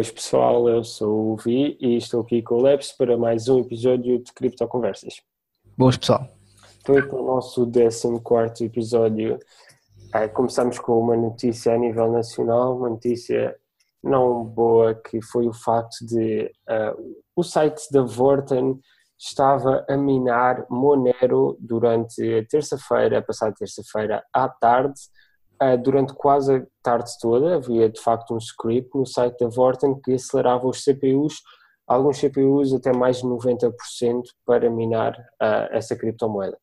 Boas pessoal, eu sou o Vi e estou aqui com o Leps para mais um episódio de Cripto Conversas. Boas pessoal. Estou aqui no nosso 14 episódio. Ah, começamos com uma notícia a nível nacional, uma notícia não boa que foi o facto de uh, o site da Vorten estava a minar Monero durante a terça-feira, passada terça-feira à tarde, durante quase a tarde toda. Havia de facto um script no site da Vorten que acelerava os CPUs, alguns CPUs até mais de 90% para minar uh, essa criptomoeda.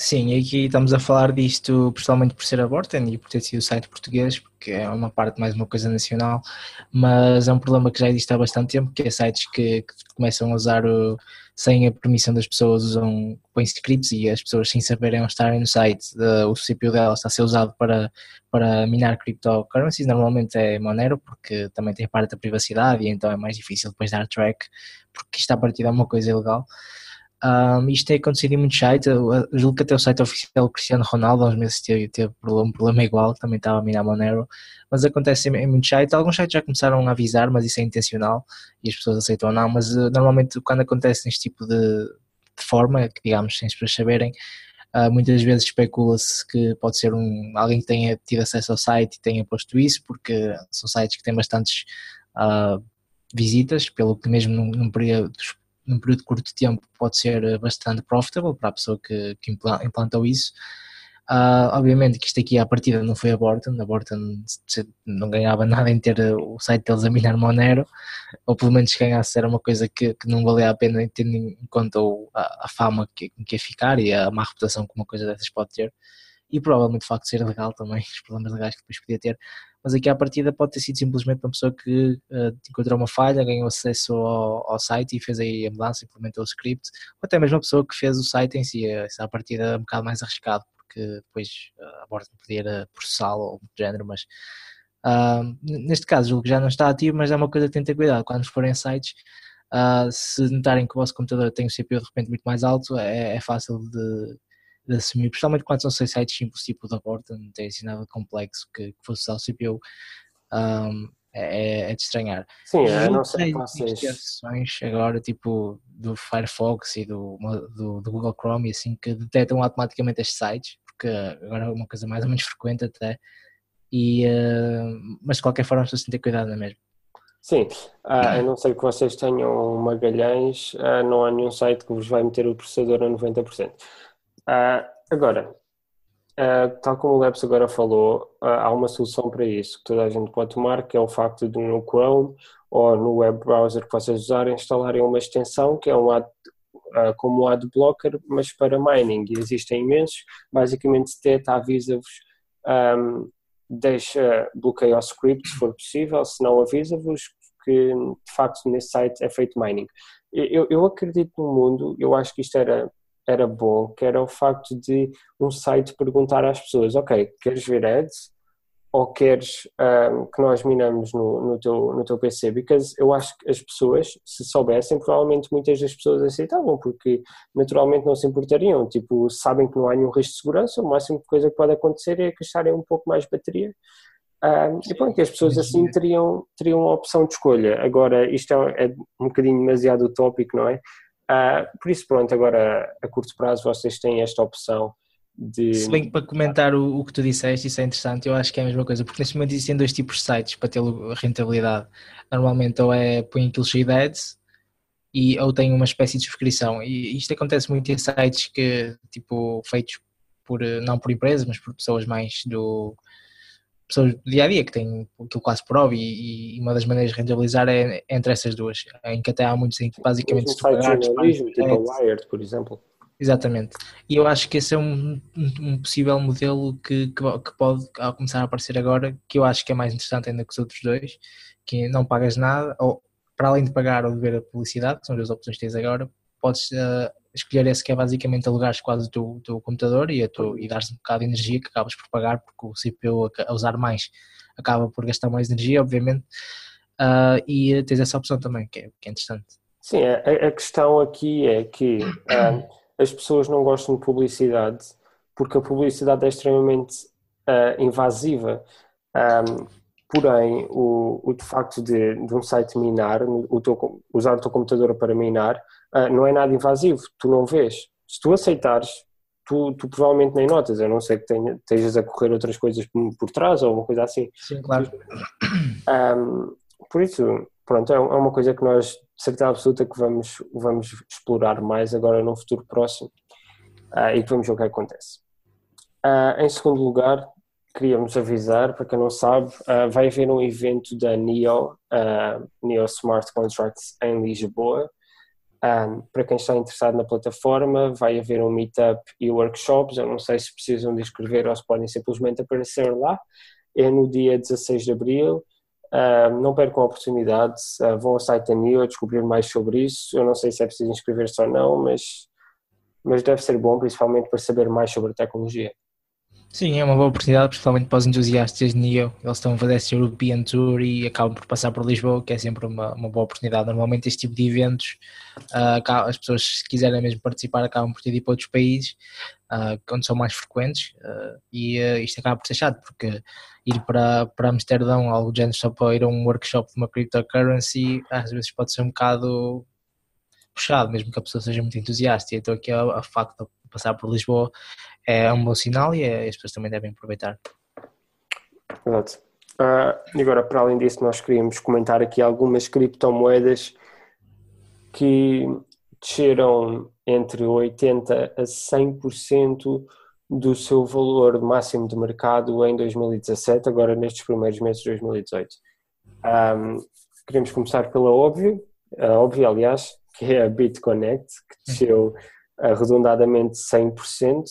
Sim, e aqui estamos a falar disto principalmente por ser a Borten e por ter sido o site português, porque é uma parte mais uma coisa nacional, mas é um problema que já existe há bastante tempo, que é sites que, que começam a usar o, sem a permissão das pessoas, usam, põem scripts e as pessoas sem saberem estarem no site, o CPU dela está a ser usado para, para minar cryptocurrencies, normalmente é Monero, porque também tem a parte da privacidade e então é mais difícil depois dar track, porque isto a partir é uma coisa ilegal. Um, isto tem acontecido em muitos sites, eu julgo que até o site oficial do Cristiano Ronaldo há uns meses teve, teve um problema igual, também estava a minar Monero, mas acontece em, muitos sites, alguns sites já começaram a avisar, mas isso é intencional e as pessoas aceitam ou não, mas uh, normalmente quando acontece neste tipo de, de, forma, que digamos sem as pessoas saberem, uh, muitas vezes especula-se que pode ser um, alguém que tenha tido acesso ao site e tenha posto isso, porque são sites que têm bastantes uh, visitas, pelo que mesmo num, num período num período de curto tempo pode ser eh, bastante profitable para a pessoa que, que implantou isso. Uh, obviamente que isto aqui à partida não foi a Borton, a Borton não ganhava nada em ter eh, o site deles a minar Monero, ou pelo menos ganhasse era uma coisa que, que não valia a pena tendo em conta a, a fama que, que ia ficar e a má reputação que uma coisa dessas pode ter e provavelmente o facto de ser legal também, os problemas legais que depois podia ter, mas aqui à partida pode ter sido simplesmente uma pessoa que uh, encontrou uma falha, ganhou acesso ao, ao, site e fez aí a mudança, implementou o script, ou até mesmo a pessoa que fez o site em si, essa à partida é um bocado mais arriscado, porque depois uh, a borda poderia processá-lo ou do género, mas uh, neste caso julgo que já não está ativo, mas é uma coisa que tem que ter cuidado, quando forem sites, Uh, se notarem que o vosso computador tem um CPU de repente muito mais alto, é, é fácil de, de assumir, principalmente quando são seis sites simples, tipo da porta, não tem assim nada complexo que, que fosse usar o CPU, um, é, é, de estranhar. Sim, eu não sei vocês... agora, tipo, do Firefox e do, do, do, Google Chrome, assim, que detectam automaticamente estes sites, porque agora é uma coisa mais ou menos frequente até, e, uh, mas de qualquer forma, as pessoas têm que ter cuidado, não é mesmo? Sim, uh, a não ser que vocês tenham Magalhães, uh, não há nenhum site que vos vai meter o processador a 90%. Uh, agora, uh, tal como o Labs agora falou, uh, há uma solução para isso que toda a gente pode tomar, que é o facto de no Chrome ou no web browser que vocês usarem, instalarem uma extensão que é um ad, como um adblocker, mas para mining, e existem imensos, basicamente detecta, avisa-vos, um, deixa, bloqueia o script se for possível, se não avisa-vos que de facto nesse site é feito mining. Eu, eu acredito no mundo, eu acho que isto era era bom, que era o facto de um site perguntar às pessoas, ok, queres ver ads ou queres um, que nós minamos no, no, teu, no teu PC? Porque eu acho que as pessoas, se soubessem, provavelmente muitas das pessoas aceitavam, porque naturalmente não se importariam, tipo, sabem que não há nenhum risco de segurança, o máximo coisa que pode acontecer é gastarem um pouco mais de bateria. Um, e pronto, as pessoas assim teriam, teriam a opção de escolha. Agora, isto é, é um bocadinho demasiado utópico, não é? Uh, por isso, pronto, agora a curto prazo vocês têm esta opção de. Se bem que para comentar o, o, que tu disseste, isso é interessante, eu acho que é a mesma coisa, porque neste momento existem dois tipos de sites para ter rentabilidade. Normalmente, ou é põe aquilo de ads, e, ou tem uma espécie de subscrição. E isto acontece muito em sites que, tipo, feitos por, não por empresas, mas por pessoas mais do pessoas do dia a dia que têm aquilo quase por hobby e, uma das maneiras de rentabilizar é entre essas duas, em que até há muitos em que basicamente se pagar, jornalismo, tipo a Wired, por exemplo. Exatamente. E eu acho que esse é um, um possível modelo que, que, que, pode começar a aparecer agora, que eu acho que é mais interessante ainda que os outros dois, que não pagas nada, ou para além de pagar ou de ver a publicidade, que são as duas opções que tens agora, podes uh, escolher esse que é basicamente alugares quase o teu, teu computador e, tu, e dar-se um bocado de energia que acabas por pagar porque o CPU a usar mais acaba por gastar mais energia, obviamente, uh, e tens essa opção também, que é, que é interessante. Sim, a, a, questão aqui é que uh, as pessoas não gostam de publicidade porque a publicidade é extremamente uh, invasiva. Um, porém o, o de facto de, de um site minar, o teu, usar o teu computador para minar, uh, não é nada invasivo, tu não vês. Se tu aceitares, tu, tu provavelmente nem notas, a não ser que tenha, estejas a correr outras coisas por, por trás ou uma coisa assim. Sim, claro. Um, por isso, pronto, é, é uma coisa que nós, de certeza absoluta, que vamos, vamos explorar mais agora no futuro próximo uh, e que vamos ver o que acontece. Uh, em segundo lugar, queríamos avisar, para quem não sabe, uh, vai haver um evento da NEO, uh, NEO Smart Contracts em Lisboa. Um, para quem está interessado na plataforma, vai haver um meetup e workshops. Eu não sei se precisam de inscrever ou se podem simplesmente aparecer lá. É no dia 16 de abril. Uh, não percam a oportunidade, uh, vão ao site da NEO descobrir mais sobre isso. Eu não sei se é preciso inscrever-se ou não, mas, mas deve ser bom, principalmente para saber mais sobre a tecnologia. Sim, é uma boa oportunidade, principalmente para os entusiastas de NIO. Eles estão a fazer esse European Tour e acabam por passar por Lisboa, que é sempre uma, uma boa oportunidade. Normalmente, este tipo de eventos, uh, as pessoas, se quiserem mesmo participar, acabam por ter de ir para outros países, uh, onde são mais frequentes, uh, e isto acaba por ser chato, porque ir para, para Amsterdão, algo do género, só para ir a um workshop de uma cryptocurrency, às vezes pode ser um bocado puxado, mesmo que a pessoa seja muito entusiasta. Então, aqui a, a facto de passar por Lisboa é um bom sinal e é, as pessoas também devem aproveitar. Exato. Uh, agora, para além disso, nós queríamos comentar aqui algumas criptomoedas que desceram entre 80% a 100% do seu valor máximo de mercado em 2017, agora nestes primeiros meses de 2018. Um, queremos começar pela óbvio, a aliás, que é a BitConnect, que desceu arredondadamente 100%.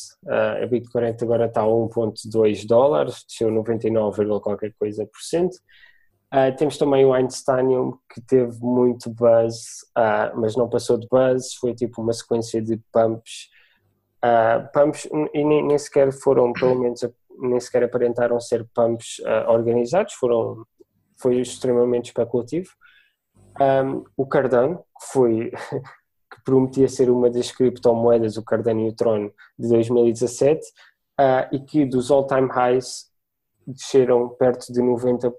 a Bitcoin agora está a 1.2 dólares, desceu 99, qualquer coisa por cento. Uh, temos também o Einsteinium que teve muito buzz, uh, mas não passou de buzz, foi tipo uma sequência de pumps, uh, pumps e nem, nem, sequer foram, pelo menos nem sequer aparentaram ser pumps organizados, foram, foi extremamente especulativo. Um, o Cardano, que foi que prometia ser uma das criptomoedas, o Cardano e o Tron, de 2017, uh, ah, e que dos all-time highs desceram perto de 90%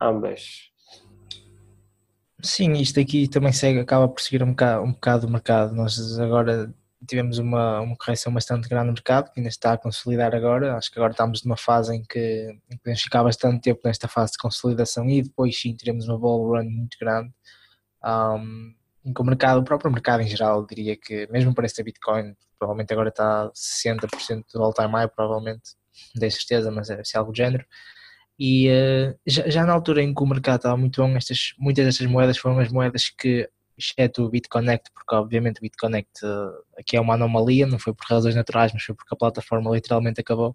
ambas. Sim, isto aqui também segue, acaba por seguir um bocado, um bocado o mercado. Nós agora tivemos uma, uma correção bastante grande no mercado, que ainda está a consolidar agora. Acho que agora estamos numa fase em que, em que podemos ficar bastante tempo nesta fase de consolidação e depois sim teremos uma bull run muito grande. Um, em que o mercado, o próprio mercado em geral, diria que mesmo para esta Bitcoin, provavelmente agora está 60% do all-time high, provavelmente, não tenho certeza, mas é, é algo do género. E uh, já, já, na altura em que o mercado estava muito bom, estas, muitas destas moedas foram as moedas que, exceto o BitConnect, porque obviamente o BitConnect uh, aqui é uma anomalia, não foi por razões naturais, mas foi porque a plataforma literalmente acabou.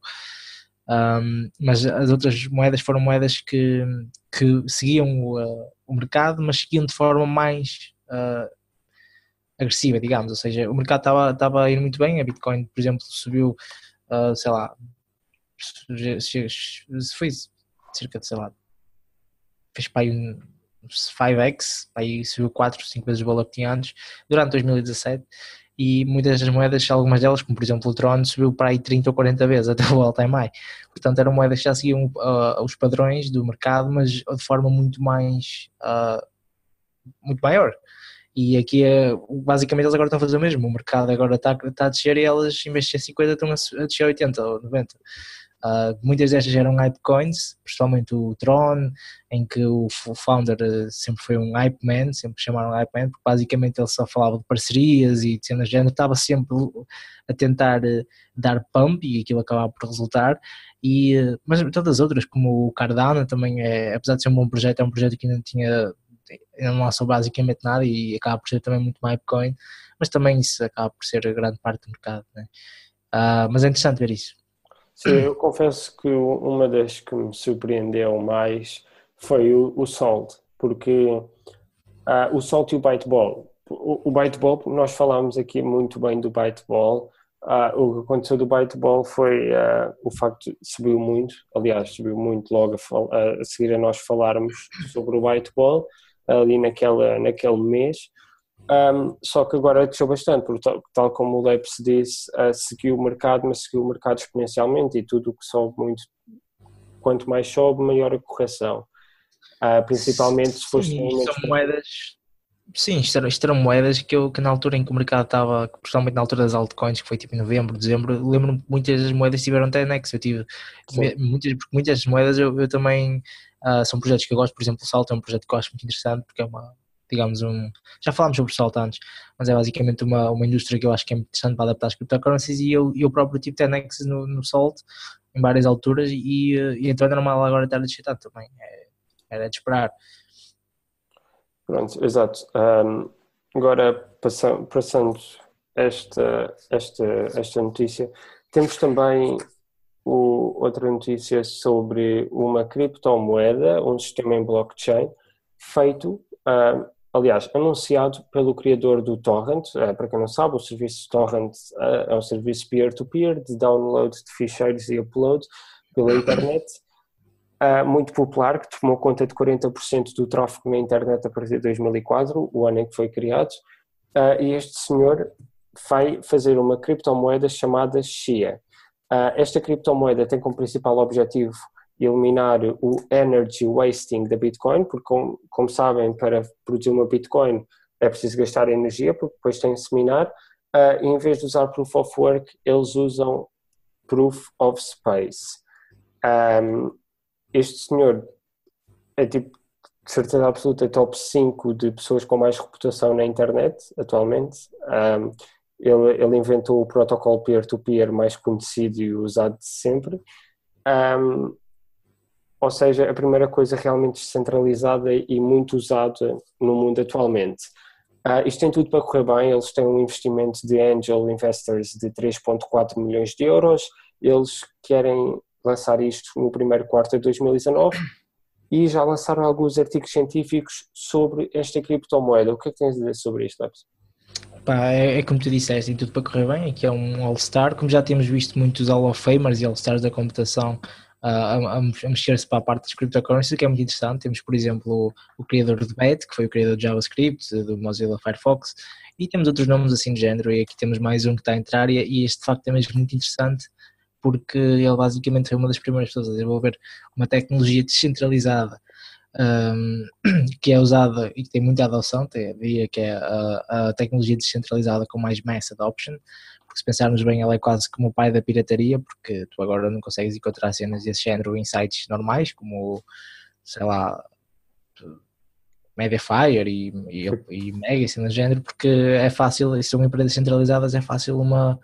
Um, mas as outras moedas foram moedas que, que seguiam o, uh, o mercado, mas seguiam de forma mais uh, agressiva, digamos, ou seja, o mercado estava, estava a ir muito bem, a Bitcoin, por exemplo, subiu, uh, sei lá, foi cerca de, sei lá, fez para aí um 5x, aí subiu 4, 5 vezes o valor que tinha antes, durante 2017, e muitas das moedas, algumas delas, como por exemplo o Tron, subiu para aí 30 ou 40 vezes até o all-time high. Portanto, eram moedas que já seguiam uh, os padrões do mercado, mas de forma muito mais, uh, muito maior. E aqui é, basicamente eles agora estão a fazer o mesmo. O mercado agora está, está a descer e elas, em vez de 50, estão a descer 80 ou 90. Uh, ah, muitas destas eram hype coins, principalmente o Tron, em que o founder eh, sempre foi um hype man, sempre chamaram hype man, porque basicamente ele só falava de parcerias e de cenas de género, estava sempre a tentar uh, dar pump e aquilo acabava por resultar. E, uh, mas todas as outras, como o Cardano, também é, apesar de ser um bom projeto, é um projeto que ainda tinha não lançou basicamente nada e acaba por ser também muito Bitcoin, mas também isso acaba por ser a grande parte do mercado. Né? Uh, mas é interessante ver isso. Sim, eu confesso que uma das que me surpreendeu mais foi o, o Salt, porque uh, o Salt e o Byteball. O, o Byteball, nós falámos aqui muito bem do Byteball, Uh, o que aconteceu do Byteball foi uh, o facto de subiu muito, aliás, subiu muito logo a, a, seguir a nós falarmos sobre o Byteball, ali naquela, naquele mês. Um, só que agora desceu bastante, porque tal, tal como o Leipz disse, uh, seguiu o mercado, mas seguiu o mercado exponencialmente e tudo o que sobe muito quanto mais sobe, maior a correção. Uh, principalmente se fosse Sim, são moedas Sim, isto eram, isto eram moedas que eu que na altura em que o mercado estava, principalmente na altura das altcoins, que foi tipo em novembro, dezembro, lembro-me que muitas das moedas tiveram 10x. Eu tive muitas, muitas das moedas eu, eu também uh, são projetos que eu gosto, por exemplo, o Salto é um projeto que eu acho muito interessante porque é uma, digamos, um. Já falámos sobre o Salto antes, mas é basicamente uma, uma indústria que eu acho que é muito interessante para adaptar as cryptocurrencies e eu, eu próprio tive 10x no, no Salt em várias alturas e, e então é normal agora estar a descer também. É, era de esperar. Pronto, exato. Um, agora, passando, passando esta, esta, esta notícia, temos também o, outra notícia sobre uma criptomoeda, um sistema em blockchain, feito, uh, aliás, anunciado pelo criador do Torrent. Uh, para quem não sabe, o serviço Torrent uh, é um serviço peer-to-peer -peer de download de ficheiros e upload pela internet muito popular, que tomou conta de 40% do tráfego na internet a partir de 2004, o ano em que foi criado, e este senhor vai fazer uma criptomoeda chamada Xia. Uh, esta criptomoeda tem como principal objetivo eliminar o energy wasting da Bitcoin, porque como, como sabem, para produzir uma Bitcoin é preciso gastar energia, porque depois tem que se minar, uh, e em vez de usar Proof of Work, eles usam Proof of Space. Um, este senhor é tipo, de certeza absoluta, top 5 de pessoas com mais reputação na internet atualmente. Um, ele, ele, inventou o protocolo peer-to-peer mais conhecido e usado de sempre. Um, ou seja, a primeira coisa realmente descentralizada e muito usada no mundo atualmente. Uh, isto tem tudo para correr bem, eles têm um investimento de angel investors de 3.4 milhões de euros, eles querem lançar isto no primeiro quarto de 2019 e já lançaram alguns artigos científicos sobre esta criptomoeda. O que é que tens a dizer sobre isto, Leps? Pá, é, é, como tu disseste, tem tudo para correr bem, aqui é um All-Star, como já temos visto muitos Hall of Famers e All-Stars da computação uh, a, a, a mexer-se para a parte das cryptocurrencies, que é muito interessante, temos por exemplo o, o criador do BET, que foi o criador de JavaScript, do Mozilla Firefox, e temos outros nomes assim de género, e aqui temos mais um que está a entrar, e, e este de facto é mesmo muito interessante, porque ele basicamente foi uma das primeiras pessoas a desenvolver uma tecnologia descentralizada um, que é usada e que tem muita adoção, diria que é a, a, tecnologia descentralizada com mais mass adoption, porque se pensarmos bem, ela é quase como o pai da pirataria, porque tu agora não consegues encontrar cenas desse género em sites normais, como, sei lá, Mediafire e, e, e Mega, assim, do género, porque é fácil, são empresas centralizadas, é fácil uma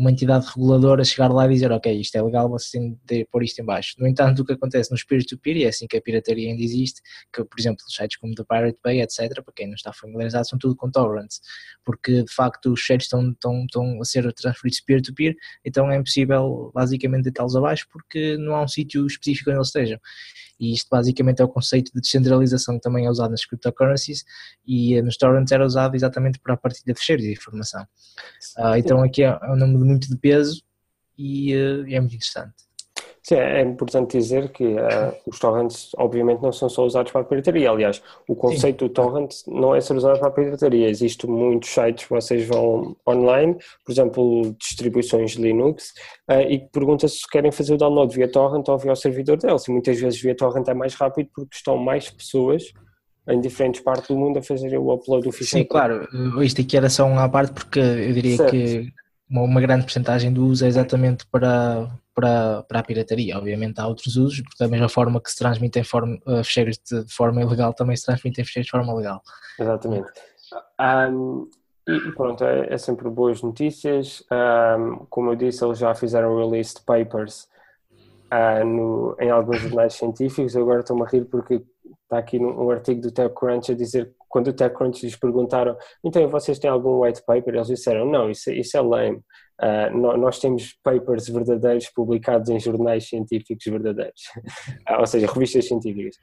uma entidade reguladora chegar lá e dizer, ok, isto é legal, você tem de pôr isto em baixo. No entanto, o que acontece no peer-to-peer, e é assim que a pirataria ainda existe, que por exemplo, sites como The Pirate Bay, etc., para quem não está familiarizado, são tudo com torrents, porque de facto os sites estão, estão, estão a ser transferidos peer-to-peer, então é impossível basicamente deitá-los abaixo porque não há um sítio específico onde eles estejam. E isto basicamente é o conceito de descentralização que também é usado nas cryptocurrencies e eh, nos torrents era usado exatamente para a partilha de fecheiros de informação. Uh, então aqui é, é um número muito de peso e uh, é muito interessante. Sim, é importante dizer que uh, os torrents obviamente não são só usados para a pirataria, aliás, o conceito Sim. do torrent não é ser usado para a pirataria, existem muitos sites que vocês vão online, por exemplo, distribuições Linux, uh, e pergunta se querem fazer o download via torrent ou via o servidor deles, e muitas vezes via torrent é mais rápido porque estão mais pessoas em diferentes partes do mundo a fazer o upload do ficheiro. Sim, claro, isto aqui era só uma parte porque eu diria certo. que uma, uma grande porcentagem do uso é exatamente para, para, para a pirataria. Obviamente há outros usos, porque da mesma forma que se transmitem uh, fecheiros de, forma ilegal, também se transmitem fecheiros de forma legal. Exatamente. Um, e pronto, é, é, sempre boas notícias. Um, como eu disse, eles já fizeram release de papers uh, no, em alguns jornais científicos. Eu agora estou-me a rir porque está aqui um artigo do TechCrunch a dizer quando o TechCrunch lhes perguntaram então vocês têm algum white paper? Eles disseram não, isso, isso é lame. Uh, nós temos papers verdadeiros publicados em jornais científicos verdadeiros, ou seja, revistas científicas.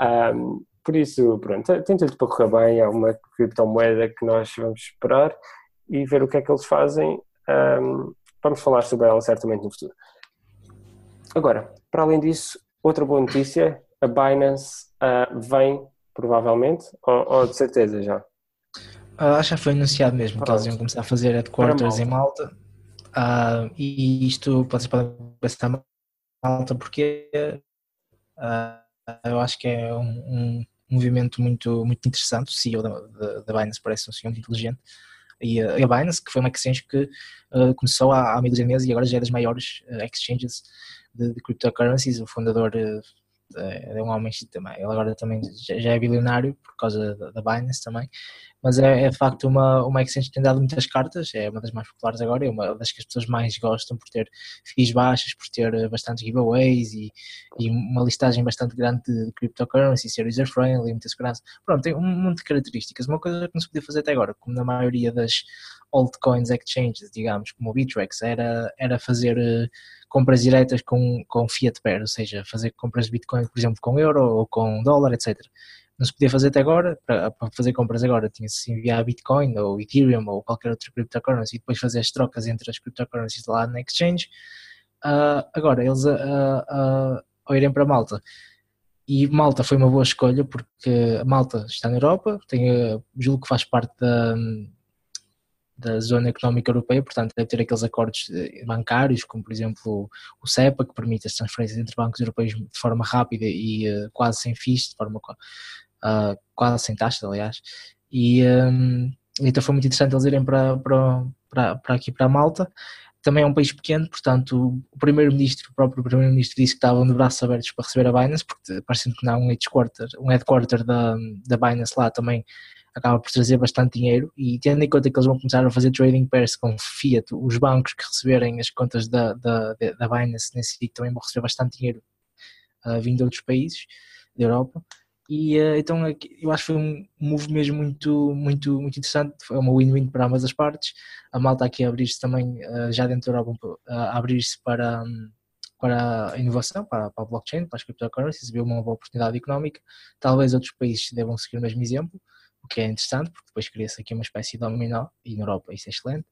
Um, por isso, pronto, tem tudo para correr bem, é uma criptomoeda que nós vamos esperar e ver o que é que eles fazem. Um, vamos falar sobre ela certamente no futuro. Agora, para além disso, outra boa notícia, a Binance uh, vem provavelmente, ou, ou, de certeza já? Uh, acho que foi anunciado mesmo Pronto. que eles iam começar a fazer headquarters em Malta uh, e isto pode ser para Malta porque eu acho que é um, um, movimento muito, muito interessante. O CEO da, da, da Binance parece um senhor muito inteligente. E a, a Binance, que foi uma exchange que uh, começou há, há mil meses e agora já é das maiores uh, exchanges de, de cryptocurrencies. O fundador uh, é, é um homem também. Ele agora também já é bilionário por causa da, da Binance também. Mas é, é, de facto uma, uma exchange que tem dado muitas cartas, é uma das mais populares agora, é uma das que as pessoas mais gostam por ter fees baixas, por ter eh, bastantes giveaways e, e uma listagem bastante grande de cryptocurrency, ser user-friendly, muita segurança. Pronto, tem um monte de características. Uma coisa que não se podia fazer até agora, como na maioria das altcoins exchanges, digamos, como o Bitrex, era, era fazer uh, compras diretas com, com fiat pair, ou seja, fazer compras de Bitcoin, por exemplo, com euro ou com dólar, etc não se podia fazer até agora, para, para fazer compras agora tinha-se enviar Bitcoin ou Ethereum ou qualquer outra cryptocurrency e depois fazer as trocas entre as cryptocurrencies lá na exchange. Uh, agora, eles uh, uh, irem para Malta, e Malta foi uma boa escolha porque Malta está na Europa, tem, julgo que faz parte da, da zona económica europeia, portanto deve ter aqueles acordos eh, bancários, como por exemplo o CEPA, que permite as transferências entre bancos europeus de forma rápida e uh, quase sem FIIs, de forma uh, quase sem taxas, aliás. E um, então foi muito interessante eles irem para, para, para, para aqui para Malta. Também é um país pequeno, portanto, o primeiro-ministro, o próprio primeiro-ministro disse que estavam de braços abertos para receber a Binance, porque parecendo que não há um headquarter, um headquarter da, da Binance lá também acaba por trazer bastante dinheiro e tendo em conta que eles vão começar a fazer trading pairs com Fiat, os bancos que receberem as contas da, da, da Binance nesse sítio também vão receber bastante dinheiro uh, vindo de outros países da Europa e uh, então eu acho que foi um move mesmo muito, muito, muito interessante, foi uma win-win para ambas as partes. A malta aqui a abrir-se também, uh, já dentro da Europa, uh, a abrir-se para, um, para a inovação, para, para a blockchain, para as cryptocurrencies, viu uma boa oportunidade económica. Talvez outros países devam seguir o mesmo exemplo, o que é interessante, porque depois cria-se aqui uma espécie de dominó, e na Europa isso é excelente.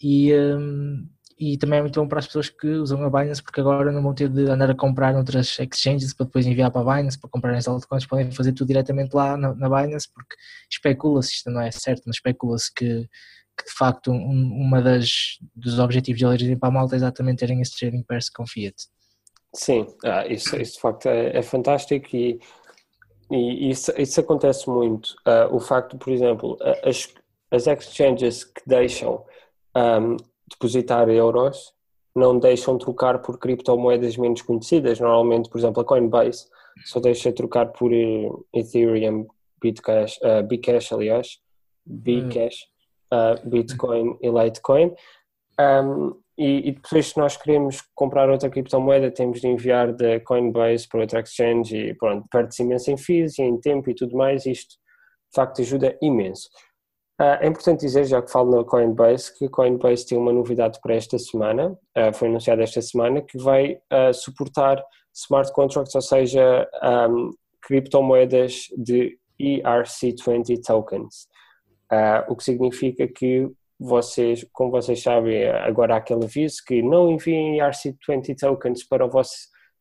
E, um, e também é muito bom para as pessoas que usam a Binance porque agora não vão ter de andar a comprar noutras exchanges para depois enviar para a Binance para comprar as altcoins, podem fazer tudo diretamente lá na, na Binance porque especula-se, isto não é certo, mas especula-se que, que, de facto um, uma das dos objetivos de eles para a Malta é exatamente terem esse trading pairs com Fiat. Sim, ah, isso, isso de facto é, é fantástico e, e isso, isso acontece muito. Uh, o facto, por exemplo, as, as exchanges que deixam um, depositar euros não deixam trocar por criptomoedas menos conhecidas. Normalmente, por exemplo, a Coinbase só deixa trocar por eh, Ethereum, Bitcash, uh, Bcash, aliás, Bcash, uh, Bitcoin e Litecoin. Um, e, e, depois, se nós queremos comprar outra criptomoeda, temos de enviar da Coinbase para outra exchange e pronto, perde-se imenso em fees e em tempo e tudo mais. Isto, de facto, ajuda imenso. Uh, é importante dizer, já que falo na Coinbase, que Coinbase tem uma novidade para esta semana, uh, foi anunciada esta semana, que vai uh, suportar smart contracts, ou seja, um, criptomoedas de ERC20 tokens, o que significa que vocês, como vocês sabem, agora há aquele aviso que não enviem ERC20 tokens para o vosso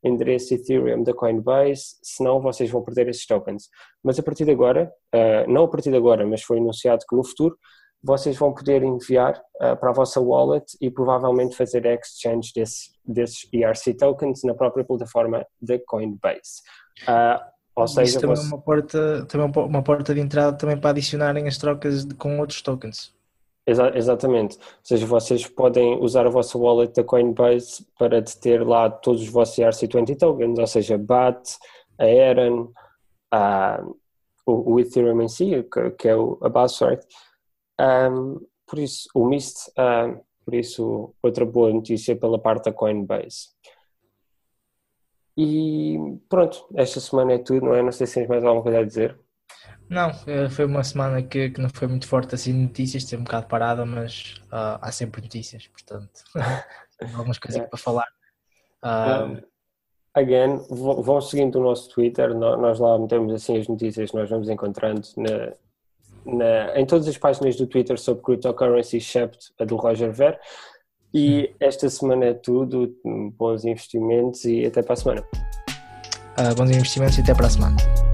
endereço Ethereum da Coinbase, senão vocês vão perder esses tokens. Mas a partir de agora, uh, não a partir de agora, mas foi anunciado que no futuro, vocês vão poder enviar uh, para a vossa wallet e provavelmente fazer exchange desse, desses ERC tokens na própria plataforma da Coinbase. Uh, ou seja, Isso também, você... é uma porta, também é uma porta de entrada também para adicionarem as trocas de, com outros tokens. Exa exatamente. Ou seja, vocês podem usar a vossa wallet da Coinbase para ter lá todos os vossos ERC20 tokens, ou seja, BAT, a Eran, a, o, o, Ethereum em si, que, que é o, a base, right? Um, por isso, o MIST, por isso, outra boa notícia pela parte da Coinbase. E pronto, esta semana é tudo, não é? Não sei se tens mais alguma coisa a dizer. Não, foi uma semana que, que não foi muito forte assim de notícias, teve um bocado parada, mas uh, há sempre notícias, portanto, algumas coisas é. para falar. Uh, again, vão seguindo o nosso Twitter, nós lá metemos assim as notícias que nós vamos encontrando na, na, em todas as páginas do Twitter sobre cryptocurrency, except a do Roger Ver. E hum. esta semana é tudo, bons investimentos e até para a semana. Uh, bons investimentos e até para a semana.